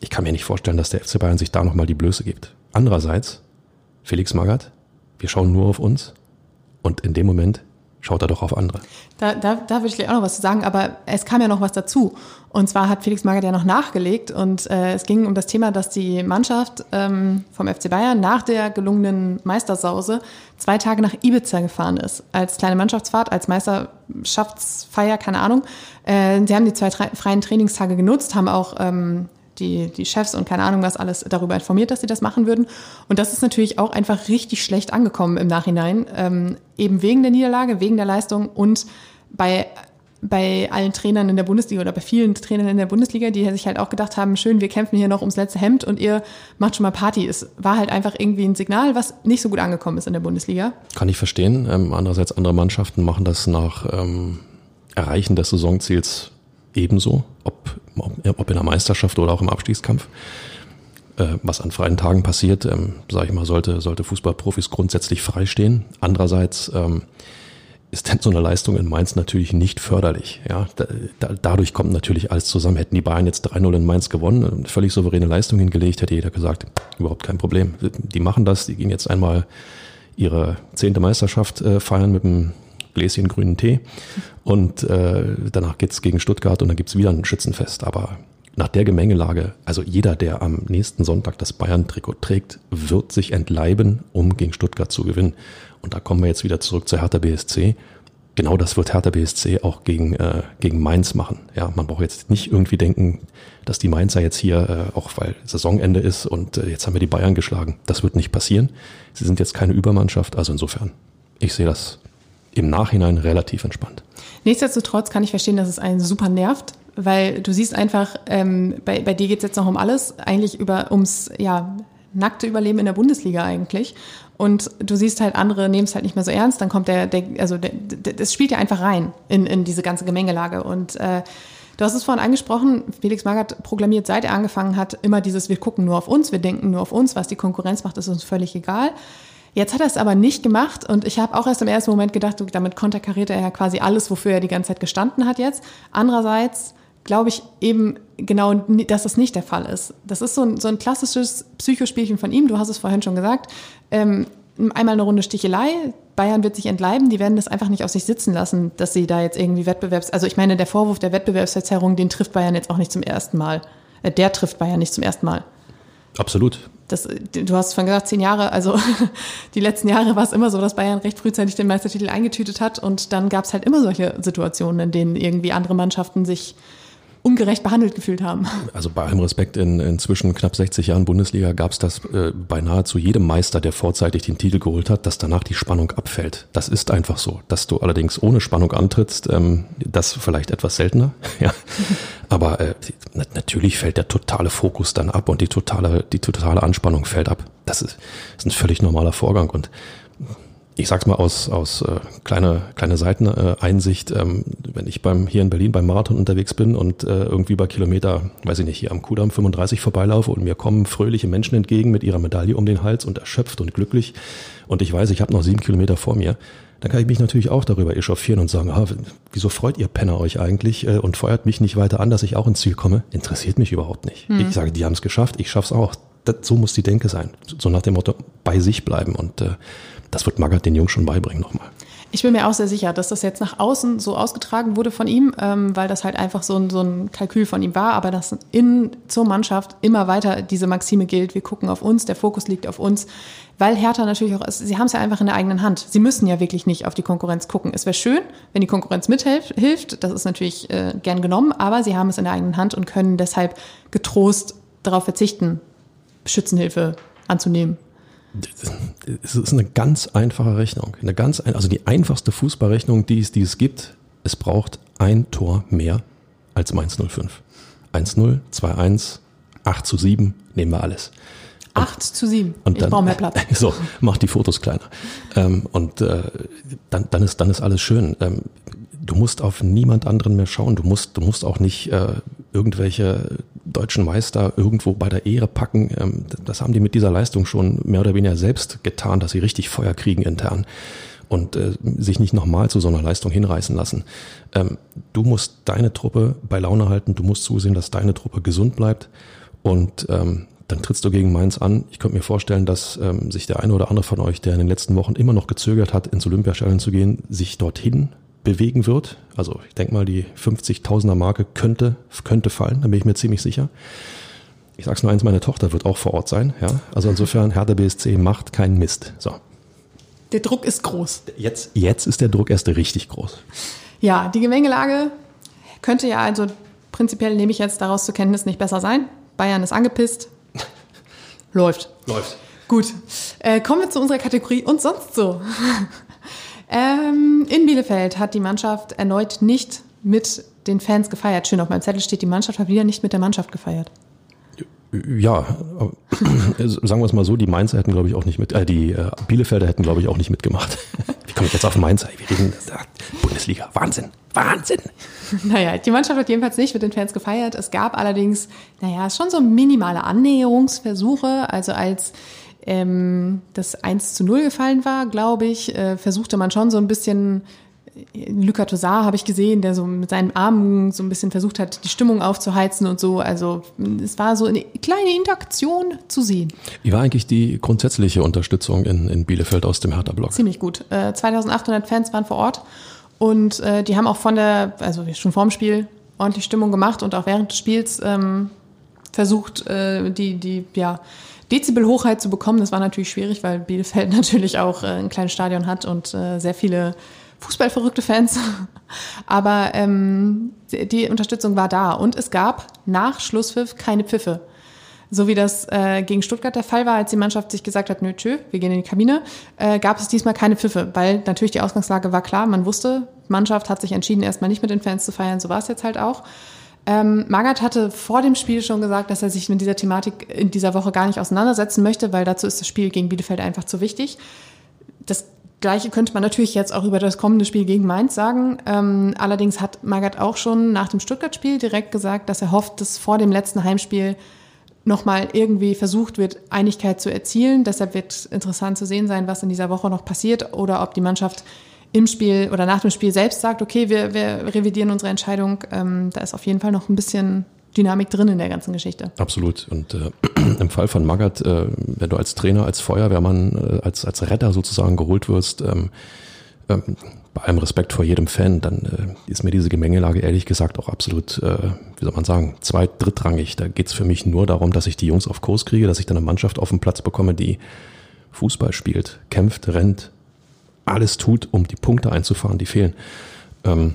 ich kann mir nicht vorstellen, dass der FC Bayern sich da nochmal die Blöße gibt. Andererseits, Felix Magath, wir schauen nur auf uns und in dem Moment schaut er doch auf andere. Da, da, da würde ich gleich auch noch was zu sagen, aber es kam ja noch was dazu. Und zwar hat Felix Magath ja noch nachgelegt und äh, es ging um das Thema, dass die Mannschaft ähm, vom FC Bayern nach der gelungenen Meistersause zwei Tage nach Ibiza gefahren ist. Als kleine Mannschaftsfahrt, als Meisterschaftsfeier, keine Ahnung. Äh, sie haben die zwei freien Trainingstage genutzt, haben auch ähm, die, die Chefs und keine Ahnung was alles darüber informiert, dass sie das machen würden. Und das ist natürlich auch einfach richtig schlecht angekommen im Nachhinein, ähm, eben wegen der Niederlage, wegen der Leistung und bei bei allen Trainern in der Bundesliga oder bei vielen Trainern in der Bundesliga, die sich halt auch gedacht haben, schön, wir kämpfen hier noch ums letzte Hemd und ihr macht schon mal Party. Es war halt einfach irgendwie ein Signal, was nicht so gut angekommen ist in der Bundesliga. Kann ich verstehen. Ähm, andererseits andere Mannschaften machen das nach ähm, Erreichen des Saisonziels ebenso, ob, ob in der Meisterschaft oder auch im Abstiegskampf. Äh, was an freien Tagen passiert, ähm, sage ich mal, sollte, sollte Fußballprofis grundsätzlich freistehen. Andererseits ähm, ist denn so eine Leistung in Mainz natürlich nicht förderlich. Ja, da, da, dadurch kommt natürlich alles zusammen. Hätten die Bayern jetzt 3-0 in Mainz gewonnen, völlig souveräne Leistung hingelegt, hätte jeder gesagt, überhaupt kein Problem. Die machen das, die gehen jetzt einmal ihre zehnte Meisterschaft äh, feiern mit einem Gläschen grünen Tee. Und äh, danach geht's gegen Stuttgart und dann gibt's wieder ein Schützenfest. Aber nach der Gemengelage, also jeder, der am nächsten Sonntag das Bayern-Trikot trägt, wird sich entleiben, um gegen Stuttgart zu gewinnen. Und da kommen wir jetzt wieder zurück zur Hertha BSC. Genau das wird Hertha BSC auch gegen, äh, gegen Mainz machen. Ja, man braucht jetzt nicht irgendwie denken, dass die Mainzer jetzt hier, äh, auch weil Saisonende ist und äh, jetzt haben wir die Bayern geschlagen. Das wird nicht passieren. Sie sind jetzt keine Übermannschaft, also insofern, ich sehe das im Nachhinein relativ entspannt. Nichtsdestotrotz kann ich verstehen, dass es einen super nervt, weil du siehst einfach, ähm, bei, bei dir geht es jetzt noch um alles, eigentlich über ums ja, nackte Überleben in der Bundesliga eigentlich. Und du siehst halt, andere nehmen es halt nicht mehr so ernst, dann kommt der, der also der, der, das spielt ja einfach rein in, in diese ganze Gemengelage. Und äh, du hast es vorhin angesprochen, Felix Magath proklamiert, seit er angefangen hat, immer dieses, wir gucken nur auf uns, wir denken nur auf uns, was die Konkurrenz macht, ist uns völlig egal. Jetzt hat er es aber nicht gemacht und ich habe auch erst im ersten Moment gedacht, damit konterkariert er ja quasi alles, wofür er die ganze Zeit gestanden hat jetzt. Andererseits glaube ich eben genau, dass das nicht der Fall ist. Das ist so ein, so ein klassisches Psychospielchen von ihm, du hast es vorhin schon gesagt. Ähm, einmal eine Runde Stichelei, Bayern wird sich entleiben, die werden das einfach nicht auf sich sitzen lassen, dass sie da jetzt irgendwie Wettbewerbs... Also ich meine, der Vorwurf der Wettbewerbsverzerrung, den trifft Bayern jetzt auch nicht zum ersten Mal. Äh, der trifft Bayern nicht zum ersten Mal. Absolut. Das, du hast vorhin gesagt, zehn Jahre, also die letzten Jahre war es immer so, dass Bayern recht frühzeitig den Meistertitel eingetütet hat und dann gab es halt immer solche Situationen, in denen irgendwie andere Mannschaften sich ungerecht behandelt gefühlt haben. Also bei allem Respekt, in inzwischen knapp 60 Jahren Bundesliga gab es das äh, bei nahezu jedem Meister, der vorzeitig den Titel geholt hat, dass danach die Spannung abfällt. Das ist einfach so. Dass du allerdings ohne Spannung antrittst, ähm, das vielleicht etwas seltener. ja. Aber äh, natürlich fällt der totale Fokus dann ab und die totale, die totale Anspannung fällt ab. Das ist, ist ein völlig normaler Vorgang und ich sag's mal aus, aus äh, kleiner kleine Seiteneinsicht, ähm, wenn ich beim hier in Berlin beim Marathon unterwegs bin und äh, irgendwie bei Kilometer, weiß ich nicht, hier am Kudamm 35 vorbeilaufe und mir kommen fröhliche Menschen entgegen mit ihrer Medaille um den Hals und erschöpft und glücklich und ich weiß, ich habe noch sieben Kilometer vor mir, dann kann ich mich natürlich auch darüber echauffieren und sagen, ah, wieso freut ihr Penner euch eigentlich äh, und feuert mich nicht weiter an, dass ich auch ins Ziel komme? Interessiert mich überhaupt nicht. Hm. Ich sage, die haben es geschafft, ich schaff's auch. Das, so muss die Denke sein. So nach dem Motto, bei sich bleiben und äh, das wird Magath den Jungs schon beibringen nochmal. Ich bin mir auch sehr sicher, dass das jetzt nach außen so ausgetragen wurde von ihm, ähm, weil das halt einfach so ein, so ein Kalkül von ihm war, aber dass in zur Mannschaft immer weiter diese Maxime gilt, wir gucken auf uns, der Fokus liegt auf uns, weil Hertha natürlich auch, sie haben es ja einfach in der eigenen Hand. Sie müssen ja wirklich nicht auf die Konkurrenz gucken. Es wäre schön, wenn die Konkurrenz mithilft, das ist natürlich äh, gern genommen, aber sie haben es in der eigenen Hand und können deshalb getrost darauf verzichten, Schützenhilfe anzunehmen es ist eine ganz einfache Rechnung. Eine ganz, also die einfachste Fußballrechnung, die es, die es gibt. Es braucht ein Tor mehr als Mainz 05. 1-0, 2-1, 8 zu 7, nehmen wir alles. Acht zu sieben. Und ich dann, brauche mehr Platz. So, mach die Fotos kleiner. Ähm, und äh, dann, dann, ist, dann ist alles schön. Ähm, du musst auf niemand anderen mehr schauen. Du musst, du musst auch nicht äh, irgendwelche deutschen Meister irgendwo bei der Ehre packen. Ähm, das haben die mit dieser Leistung schon mehr oder weniger selbst getan, dass sie richtig Feuer kriegen intern und äh, sich nicht nochmal zu so einer Leistung hinreißen lassen. Ähm, du musst deine Truppe bei Laune halten, du musst zusehen, dass deine Truppe gesund bleibt und ähm, dann trittst du gegen Mainz an. Ich könnte mir vorstellen, dass ähm, sich der eine oder andere von euch, der in den letzten Wochen immer noch gezögert hat, ins Olympiastadion zu gehen, sich dorthin bewegen wird. Also ich denke mal, die 50.000er Marke könnte, könnte fallen, da bin ich mir ziemlich sicher. Ich sag's nur eins, meine Tochter wird auch vor Ort sein. Ja? Also insofern, Hertha BSC macht keinen Mist. So. Der Druck ist groß. Jetzt, jetzt ist der Druck erst richtig groß. Ja, die Gemengelage könnte ja also prinzipiell nehme ich jetzt daraus zur Kenntnis nicht besser sein. Bayern ist angepisst. Läuft. Läuft. Gut. Äh, kommen wir zu unserer Kategorie und sonst so. ähm, in Bielefeld hat die Mannschaft erneut nicht mit den Fans gefeiert. Schön, auf meinem Zettel steht, die Mannschaft hat wieder nicht mit der Mannschaft gefeiert. Ja, sagen wir es mal so, die Mainzer hätten, glaube ich, auch nicht mit, äh, die äh, Bielefelder hätten, glaube ich, auch nicht mitgemacht. Wie komme ich jetzt auf Mainzer? Wir reden Bundesliga. Wahnsinn, Wahnsinn. Naja, die Mannschaft hat jedenfalls nicht mit den Fans gefeiert. Es gab allerdings, naja, schon so minimale Annäherungsversuche. Also als ähm, das 1 zu 0 gefallen war, glaube ich, äh, versuchte man schon so ein bisschen Luca Tosar habe ich gesehen, der so mit seinen Armen so ein bisschen versucht hat, die Stimmung aufzuheizen und so. Also es war so eine kleine Interaktion zu sehen. Wie war eigentlich die grundsätzliche Unterstützung in, in Bielefeld aus dem Hertha-Block? Ziemlich gut. Äh, 2800 Fans waren vor Ort und äh, die haben auch von der, also schon vorm Spiel ordentlich Stimmung gemacht und auch während des Spiels ähm, versucht, äh, die, die, ja, Dezibelhochheit zu bekommen. Das war natürlich schwierig, weil Bielefeld natürlich auch äh, ein kleines Stadion hat und äh, sehr viele fußballverrückte Fans. Aber ähm, die Unterstützung war da. Und es gab nach Schlusspfiff keine Pfiffe. So wie das äh, gegen Stuttgart der Fall war, als die Mannschaft sich gesagt hat, nö, tschö, wir gehen in die Kabine, äh, gab es diesmal keine Pfiffe, weil natürlich die Ausgangslage war klar, man wusste, Mannschaft hat sich entschieden, erstmal nicht mit den Fans zu feiern, so war es jetzt halt auch. Ähm, Magath hatte vor dem Spiel schon gesagt, dass er sich mit dieser Thematik in dieser Woche gar nicht auseinandersetzen möchte, weil dazu ist das Spiel gegen Bielefeld einfach zu wichtig. Das Gleiche könnte man natürlich jetzt auch über das kommende Spiel gegen Mainz sagen. Ähm, allerdings hat Magath auch schon nach dem Stuttgart-Spiel direkt gesagt, dass er hofft, dass vor dem letzten Heimspiel nochmal irgendwie versucht wird, Einigkeit zu erzielen. Deshalb wird interessant zu sehen sein, was in dieser Woche noch passiert oder ob die Mannschaft im Spiel oder nach dem Spiel selbst sagt, okay, wir, wir revidieren unsere Entscheidung. Ähm, da ist auf jeden Fall noch ein bisschen Dynamik drin in der ganzen Geschichte. Absolut. Und äh, im Fall von Magath, äh, wenn du als Trainer, als Feuerwehrmann, äh, als, als Retter sozusagen geholt wirst, ähm, ähm, bei allem Respekt vor jedem Fan, dann äh, ist mir diese Gemengelage ehrlich gesagt auch absolut, äh, wie soll man sagen, zweit-, drittrangig. Da geht's für mich nur darum, dass ich die Jungs auf Kurs kriege, dass ich dann eine Mannschaft auf den Platz bekomme, die Fußball spielt, kämpft, rennt, alles tut, um die Punkte einzufahren, die fehlen. Ähm,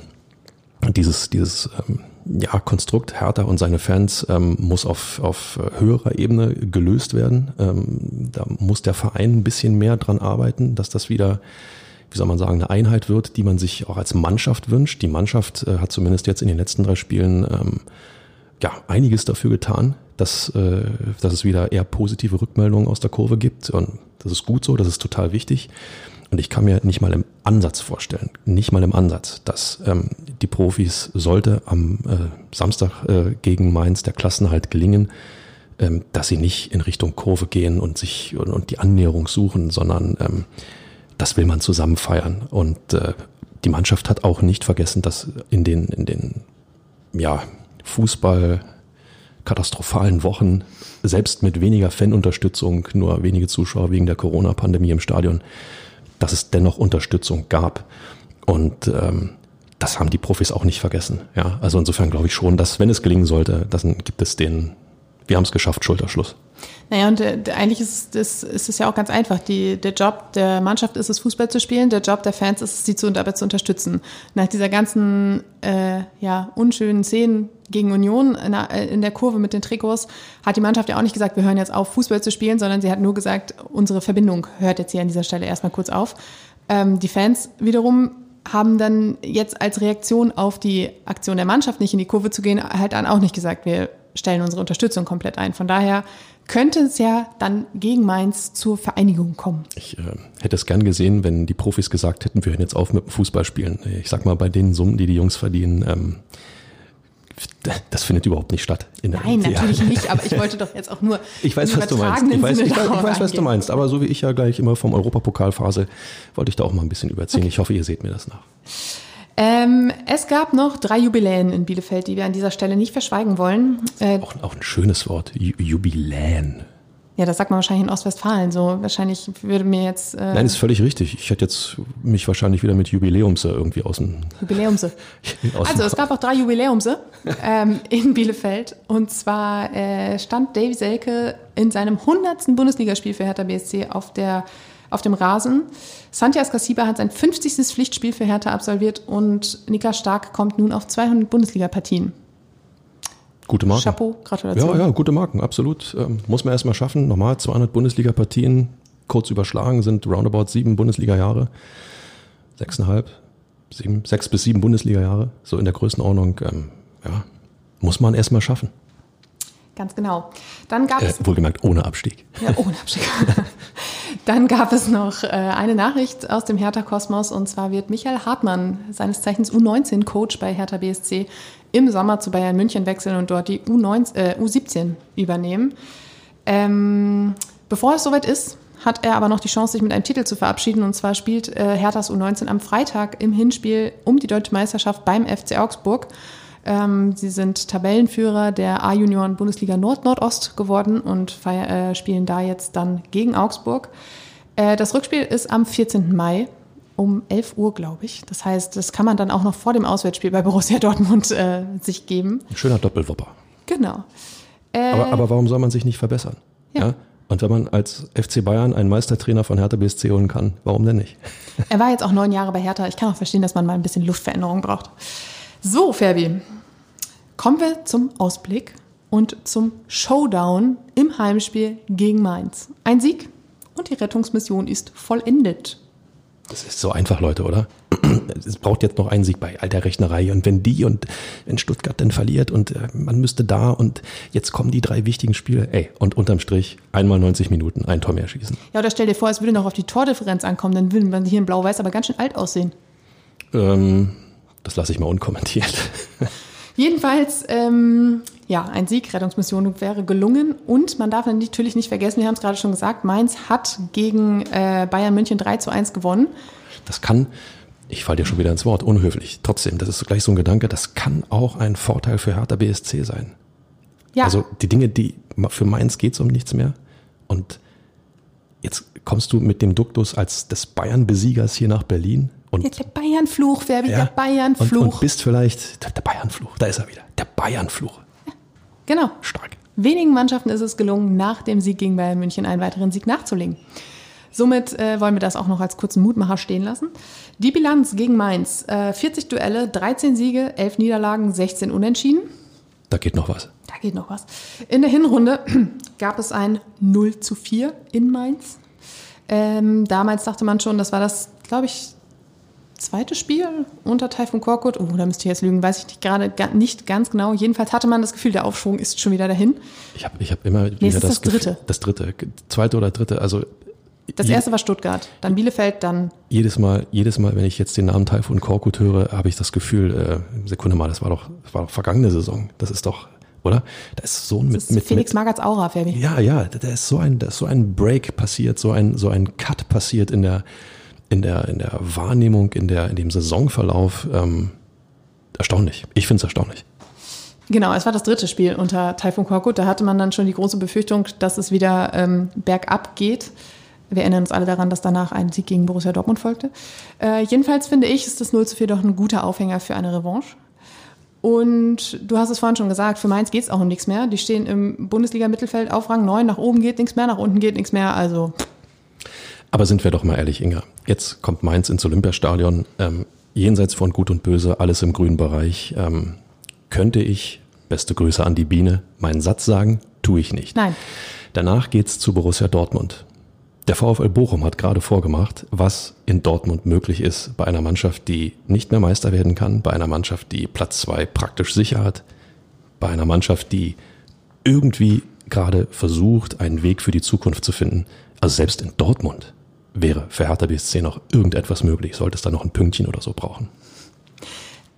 dieses, dieses ähm, ja, Konstrukt Hertha und seine Fans ähm, muss auf, auf höherer Ebene gelöst werden. Ähm, da muss der Verein ein bisschen mehr dran arbeiten, dass das wieder, wie soll man sagen, eine Einheit wird, die man sich auch als Mannschaft wünscht. Die Mannschaft äh, hat zumindest jetzt in den letzten drei Spielen ähm, ja einiges dafür getan, dass, äh, dass es wieder eher positive Rückmeldungen aus der Kurve gibt. Und das ist gut so, das ist total wichtig. Und ich kann mir nicht mal im Ansatz vorstellen, nicht mal im Ansatz, dass ähm, die Profis sollte am äh, Samstag äh, gegen Mainz der Klassenhalt gelingen, ähm, dass sie nicht in Richtung Kurve gehen und sich und, und die Annäherung suchen, sondern ähm, das will man zusammen feiern. Und äh, die Mannschaft hat auch nicht vergessen, dass in den in den ja Fußball katastrophalen Wochen, selbst mit weniger Fanunterstützung, nur wenige Zuschauer wegen der Corona-Pandemie im Stadion, dass es dennoch Unterstützung gab. Und ähm, das haben die Profis auch nicht vergessen. Ja, also insofern glaube ich schon, dass wenn es gelingen sollte, dann gibt es den, wir haben es geschafft, Schulterschluss. Naja, und äh, eigentlich ist es, ist es ja auch ganz einfach. Die, der Job der Mannschaft ist es, Fußball zu spielen. Der Job der Fans ist es, sie zu, dabei zu unterstützen. Nach dieser ganzen äh, ja, unschönen Szenen gegen Union in der, in der Kurve mit den Trikots hat die Mannschaft ja auch nicht gesagt, wir hören jetzt auf, Fußball zu spielen, sondern sie hat nur gesagt, unsere Verbindung hört jetzt hier an dieser Stelle erstmal kurz auf. Ähm, die Fans wiederum haben dann jetzt als Reaktion auf die Aktion der Mannschaft, nicht in die Kurve zu gehen, halt dann auch nicht gesagt, wir stellen unsere Unterstützung komplett ein. Von daher könnte es ja dann gegen Mainz zur Vereinigung kommen. Ich äh, hätte es gern gesehen, wenn die Profis gesagt hätten, wir hören jetzt auf mit dem Fußballspielen. Ich sag mal, bei den Summen, die die Jungs verdienen, ähm, das findet überhaupt nicht statt. Nein, natürlich nicht, aber ich wollte doch jetzt auch nur. Ich weiß, was du meinst. Ich weiß, ich, ich weiß, was du meinst. Aber so wie ich ja gleich immer vom Europapokalphase, wollte ich da auch mal ein bisschen überziehen. Okay. Ich hoffe, ihr seht mir das nach. Ähm, es gab noch drei Jubiläen in Bielefeld, die wir an dieser Stelle nicht verschweigen wollen. Äh, auch, auch, ein schönes Wort, Jubiläen. Ja, das sagt man wahrscheinlich in Ostwestfalen so. Wahrscheinlich würde mir jetzt. Äh Nein, ist völlig richtig. Ich hätte jetzt mich wahrscheinlich wieder mit Jubiläumse irgendwie aus dem. Jubiläumse. also, es gab auch drei Jubiläumse ähm, in Bielefeld. Und zwar äh, stand Davy Selke in seinem 100. Bundesligaspiel für Hertha BSC auf der auf dem Rasen. Santias Casiba hat sein 50. Pflichtspiel für Hertha absolviert und Niklas Stark kommt nun auf 200 Bundesliga-Partien. Gute Marken. Chapeau, Gratulation. Ja, ja, gute Marken, absolut. Ähm, muss man erstmal schaffen. Normal 200 Bundesliga-Partien, kurz überschlagen, sind roundabout sieben Bundesliga-Jahre. Sechseinhalb, sieben, sechs bis sieben Bundesliga-Jahre, so in der Größenordnung. Ähm, ja, muss man erstmal schaffen. Ganz genau. Dann gab äh, es. Wohlgemerkt ohne Abstieg. Ja, ohne Abstieg. Dann gab es noch äh, eine Nachricht aus dem Hertha-Kosmos und zwar wird Michael Hartmann, seines Zeichens U19-Coach bei Hertha BSC, im Sommer zu Bayern München wechseln und dort die U19, äh, U17 übernehmen. Ähm, bevor es soweit ist, hat er aber noch die Chance, sich mit einem Titel zu verabschieden. Und zwar spielt äh, Herthas U19 am Freitag im Hinspiel um die deutsche Meisterschaft beim FC Augsburg. Ähm, sie sind Tabellenführer der A-Junioren Bundesliga Nord-Nordost geworden und feier, äh, spielen da jetzt dann gegen Augsburg. Äh, das Rückspiel ist am 14. Mai um 11 Uhr, glaube ich. Das heißt, das kann man dann auch noch vor dem Auswärtsspiel bei Borussia Dortmund äh, sich geben. Ein schöner Doppelwopper. Genau. aber, aber warum soll man sich nicht verbessern? ja? ja? Und wenn man als FC Bayern einen Meistertrainer von Hertha BSC holen kann, warum denn nicht? Er war jetzt auch neun Jahre bei Hertha. Ich kann auch verstehen, dass man mal ein bisschen Luftveränderung braucht. So, Ferbi, kommen wir zum Ausblick und zum Showdown im Heimspiel gegen Mainz. Ein Sieg und die Rettungsmission ist vollendet. Das ist so einfach, Leute, oder? Es braucht jetzt noch einen Sieg bei alter Rechnerei. Und wenn die und wenn Stuttgart dann verliert und äh, man müsste da und jetzt kommen die drei wichtigen Spiele, ey, und unterm Strich einmal 90 Minuten, ein Tor mehr schießen. Ja, oder stell dir vor, es würde noch auf die Tordifferenz ankommen, dann würde man hier in Blau-Weiß aber ganz schön alt aussehen. Ähm, das lasse ich mal unkommentiert. Jedenfalls, ähm, ja, ein Sieg, Rettungsmission wäre gelungen. Und man darf natürlich nicht vergessen, wir haben es gerade schon gesagt, Mainz hat gegen äh, Bayern München 3 zu 1 gewonnen. Das kann, ich falle dir schon wieder ins Wort, unhöflich. Trotzdem, das ist gleich so ein Gedanke, das kann auch ein Vorteil für Hertha BSC sein. Ja. Also die Dinge, die für Mainz geht es um nichts mehr. Und jetzt kommst du mit dem Duktus als des Bayern-Besiegers hier nach Berlin und ja, der Bayernfluch, wer ja, der Bayernfluch. Und, und bist vielleicht der Bayernfluch, da ist er wieder, der Bayernfluch. Ja, genau. Stark. Wenigen Mannschaften ist es gelungen, nach dem Sieg gegen Bayern München einen weiteren Sieg nachzulegen. Somit äh, wollen wir das auch noch als kurzen Mutmacher stehen lassen. Die Bilanz gegen Mainz: äh, 40 Duelle, 13 Siege, 11 Niederlagen, 16 Unentschieden. Da geht noch was. Da geht noch was. In der Hinrunde gab es ein 0 zu 4 in Mainz. Ähm, damals dachte man schon, das war das, glaube ich, zweite Spiel unter Taifun Korkut. Oh, da müsste ich jetzt lügen, weiß ich nicht gerade nicht ganz genau. Jedenfalls hatte man das Gefühl, der Aufschwung ist schon wieder dahin. Ich habe ich hab immer wieder nee, das, das Gefühl, dritte. Das dritte, zweite oder dritte, also das erste war Stuttgart, dann Bielefeld, dann. Jedes Mal, jedes Mal, wenn ich jetzt den Namen Taifun Korkut höre, habe ich das Gefühl, äh, Sekunde mal, das war doch, das war doch vergangene Saison. Das ist doch, oder? Da ist so ein mit, mit Felix Magerts Aura, Fabi. Ja, ja, da ist so ein, da ist so ein Break passiert, so ein, so ein Cut passiert in der, in der, in der Wahrnehmung, in, der, in dem Saisonverlauf ähm, erstaunlich. Ich finde es erstaunlich. Genau, es war das dritte Spiel unter Taifun Korkut. Da hatte man dann schon die große Befürchtung, dass es wieder ähm, bergab geht. Wir erinnern uns alle daran, dass danach ein Sieg gegen Borussia Dortmund folgte. Äh, jedenfalls finde ich, ist das 0 zu 4 doch ein guter Aufhänger für eine Revanche. Und du hast es vorhin schon gesagt, für Mainz geht es auch um nichts mehr. Die stehen im Bundesliga-Mittelfeld auf Rang 9, nach oben geht nichts mehr, nach unten geht nichts mehr. Also aber sind wir doch mal ehrlich, Inga. Jetzt kommt Mainz ins Olympiastadion. Ähm, jenseits von Gut und Böse, alles im grünen Bereich. Ähm, könnte ich, beste Grüße an die Biene, meinen Satz sagen? Tue ich nicht. Nein. Danach geht's zu Borussia Dortmund. Der VfL Bochum hat gerade vorgemacht, was in Dortmund möglich ist bei einer Mannschaft, die nicht mehr Meister werden kann, bei einer Mannschaft, die Platz zwei praktisch sicher hat, bei einer Mannschaft, die irgendwie gerade versucht, einen Weg für die Zukunft zu finden. Also selbst in Dortmund wäre für Hertha BSC noch irgendetwas möglich, sollte es da noch ein Pünktchen oder so brauchen.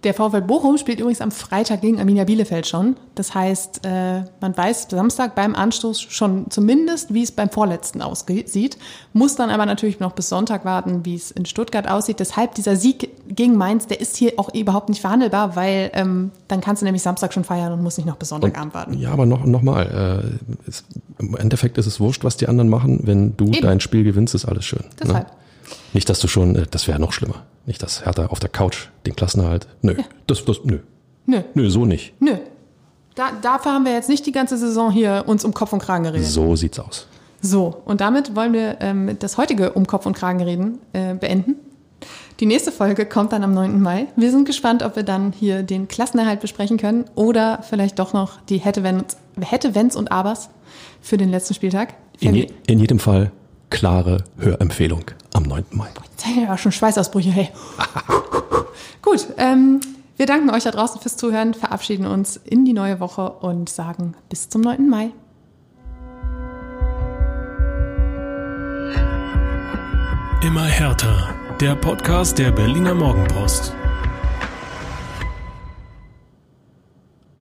Der VfL Bochum spielt übrigens am Freitag gegen Arminia Bielefeld schon. Das heißt, äh, man weiß Samstag beim Anstoß schon zumindest, wie es beim vorletzten aussieht, muss dann aber natürlich noch bis Sonntag warten, wie es in Stuttgart aussieht. Deshalb dieser Sieg gegen Mainz, der ist hier auch überhaupt nicht verhandelbar, weil ähm, dann kannst du nämlich Samstag schon feiern und musst nicht noch bis Sonntagabend warten. Ja, aber noch, noch mal, äh, es, im Endeffekt ist es wurscht, was die anderen machen. Wenn du Eben. dein Spiel gewinnst, ist alles schön. Ne? Deshalb. Ne? Nicht, dass du schon, äh, das wäre noch schlimmer. Nicht, dass Hertha auf der Couch den Klassenerhalt. Nö, ja. das, das, nö. Nö. Nö, so nicht. Nö. Da, dafür haben wir jetzt nicht die ganze Saison hier uns um Kopf und Kragen geredet. So sieht's aus. So, und damit wollen wir ähm, das heutige um Kopf und Kragen reden äh, beenden. Die nächste Folge kommt dann am 9. Mai. Wir sind gespannt, ob wir dann hier den Klassenerhalt besprechen können oder vielleicht doch noch die hätte, wenns, hätte, wenns und abers für den letzten Spieltag. In, je, in jedem Fall klare Hörempfehlung am 9. Mai. Jetzt haben wir schon Schweißausbrüche, hey. Gut, ähm, wir danken euch da draußen fürs Zuhören, verabschieden uns in die neue Woche und sagen bis zum 9. Mai. Immer härter. Der Podcast der Berliner Morgenpost.